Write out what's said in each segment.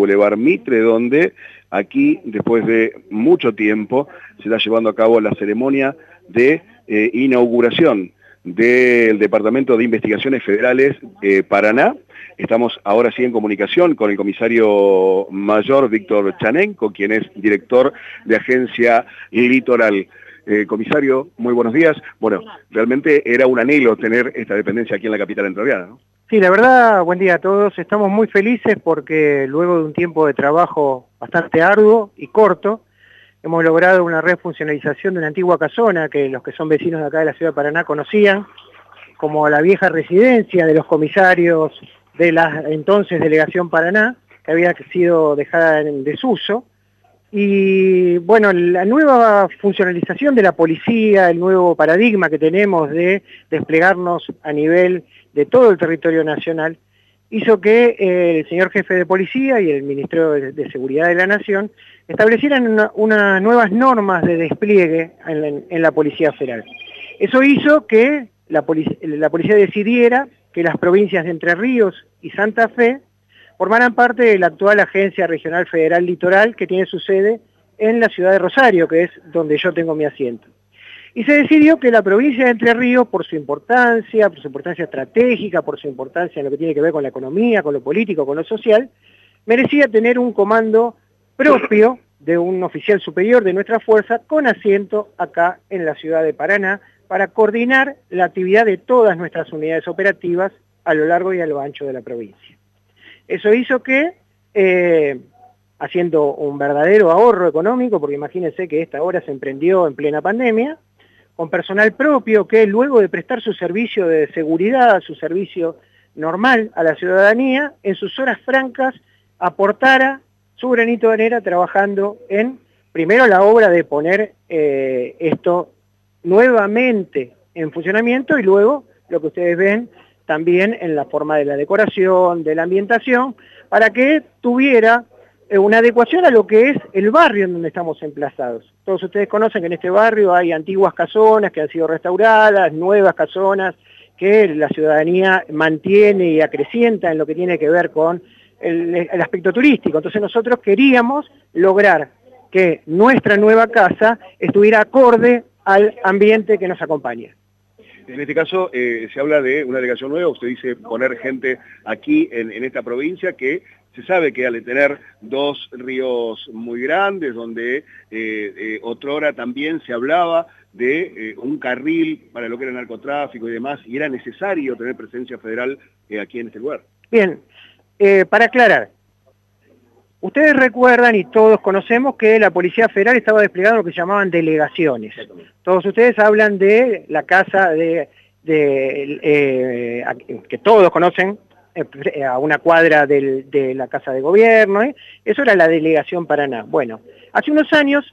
Boulevard Mitre, donde aquí, después de mucho tiempo, se está llevando a cabo la ceremonia de eh, inauguración del Departamento de Investigaciones Federales eh, Paraná. Estamos ahora sí en comunicación con el comisario mayor Víctor Chanenko, quien es director de Agencia Litoral. Eh, comisario, muy buenos días. Bueno, realmente era un anhelo tener esta dependencia aquí en la capital entrerriana. Sí, la verdad, buen día a todos. Estamos muy felices porque luego de un tiempo de trabajo bastante arduo y corto, hemos logrado una refuncionalización de una antigua casona que los que son vecinos de acá de la ciudad de Paraná conocían, como la vieja residencia de los comisarios de la entonces Delegación Paraná, que había sido dejada en desuso, y bueno, la nueva funcionalización de la policía, el nuevo paradigma que tenemos de desplegarnos a nivel de todo el territorio nacional, hizo que eh, el señor jefe de policía y el Ministerio de, Seguridad de la Nación establecieran unas nuevas normas de despliegue en la, Policía Federal. Eso hizo que la policía decidiera que las provincias de Entre Ríos y Santa Fe formarán parte de la actual Agencia Regional Federal Litoral que tiene su sede en la ciudad de Rosario, que es donde yo tengo mi asiento. Y se decidió que la provincia de Entre Ríos, por su importancia, por su importancia estratégica, por su importancia en lo que tiene que ver con la economía, con lo político, con lo social, merecía tener un comando propio de un oficial superior de nuestra fuerza con asiento acá en la ciudad de Paraná para coordinar la actividad de todas nuestras unidades operativas a lo largo y a lo ancho de la provincia. Eso hizo que, eh, haciendo un verdadero ahorro económico, porque imagínense que esta hora se emprendió en plena pandemia, con personal propio que luego de prestar su servicio de seguridad, su servicio normal a la ciudadanía, en sus horas francas aportara su granito de arena trabajando en, primero la obra de poner eh, esto nuevamente en funcionamiento y luego lo que ustedes ven también en la forma de la decoración, de la ambientación, para que tuviera eh, una adecuación a lo que es el barrio en donde estamos emplazados. Todos ustedes conocen que en este barrio hay antiguas casonas que han sido restauradas, nuevas casonas que la ciudadanía mantiene y acrecienta en lo que tiene que ver con el, el aspecto turístico. Entonces nosotros queríamos lograr que nuestra nueva casa estuviera acorde al ambiente que nos acompaña. En este caso eh, se habla de una delegación nueva, usted dice poner gente aquí en, esta provincia que se sabe que al tener dos ríos muy grandes, donde eh, eh, otrora también se hablaba de un carril para lo que era narcotráfico y demás, y era necesario tener presencia federal aquí en este lugar. Bien, para aclarar, Ustedes recuerdan y todos conocemos que la Policía Federal estaba desplegando lo que llamaban delegaciones. Todos ustedes hablan de la casa de, eh, que todos conocen, eh, a una cuadra de la Casa de Gobierno, ¿eh? eso era la delegación Paraná. Bueno, hace unos años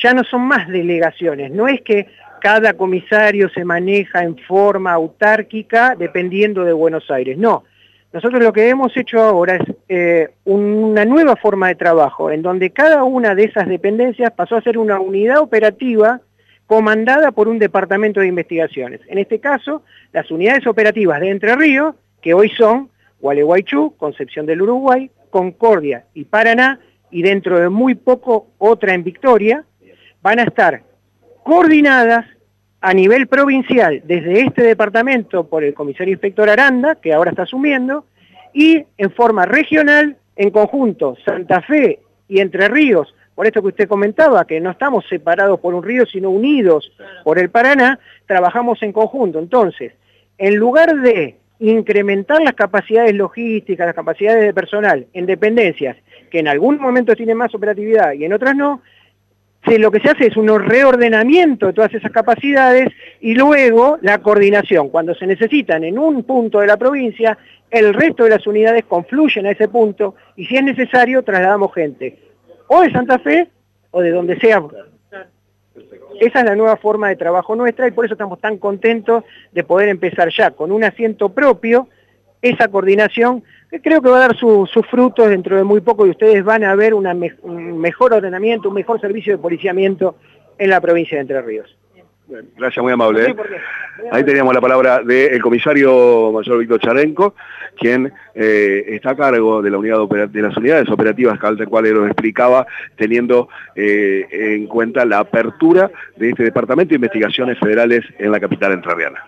ya no son más delegaciones, no es que cada comisario se maneja en forma autárquica dependiendo de Buenos Aires, no, nosotros lo que hemos hecho ahora es eh, una nueva forma de trabajo, en donde cada una de esas dependencias pasó a ser una unidad operativa comandada por un departamento de investigaciones. En este caso, las unidades operativas de Entre Ríos, que hoy son Gualeguaychú, Concepción del Uruguay, Concordia y Paraná, y dentro de muy poco otra en Victoria, van a estar coordinadas a nivel provincial, desde este departamento por el comisario inspector Aranda, que ahora está asumiendo, y en forma regional, en conjunto, Santa Fe y Entre Ríos, por esto que usted comentaba, que no estamos separados por un río, sino unidos por el Paraná, trabajamos en conjunto. Entonces, en lugar de incrementar las capacidades logísticas, las capacidades de personal en dependencias, que en algún momento tienen más operatividad y en otras no, lo que se hace es un reordenamiento de todas esas capacidades y luego la coordinación. Cuando se necesitan en un punto de la provincia, el resto de las unidades confluyen a ese punto y si es necesario trasladamos gente o de Santa Fe o de donde sea. Esa es la nueva forma de trabajo nuestra y por eso estamos tan contentos de poder empezar ya con un asiento propio esa coordinación que creo que va a dar sus frutos dentro de muy poco y ustedes van a ver un mejor ordenamiento, un mejor servicio de policiamiento en la provincia de Entre Ríos. Gracias, muy amable. ¿eh? Ahí teníamos la palabra del comisario mayor Víctor Charenco, quien eh, está a cargo de, la unidad de las unidades operativas, tal cual lo explicaba, teniendo eh, en cuenta la apertura de este Departamento de Investigaciones Federales en la capital entrerriana.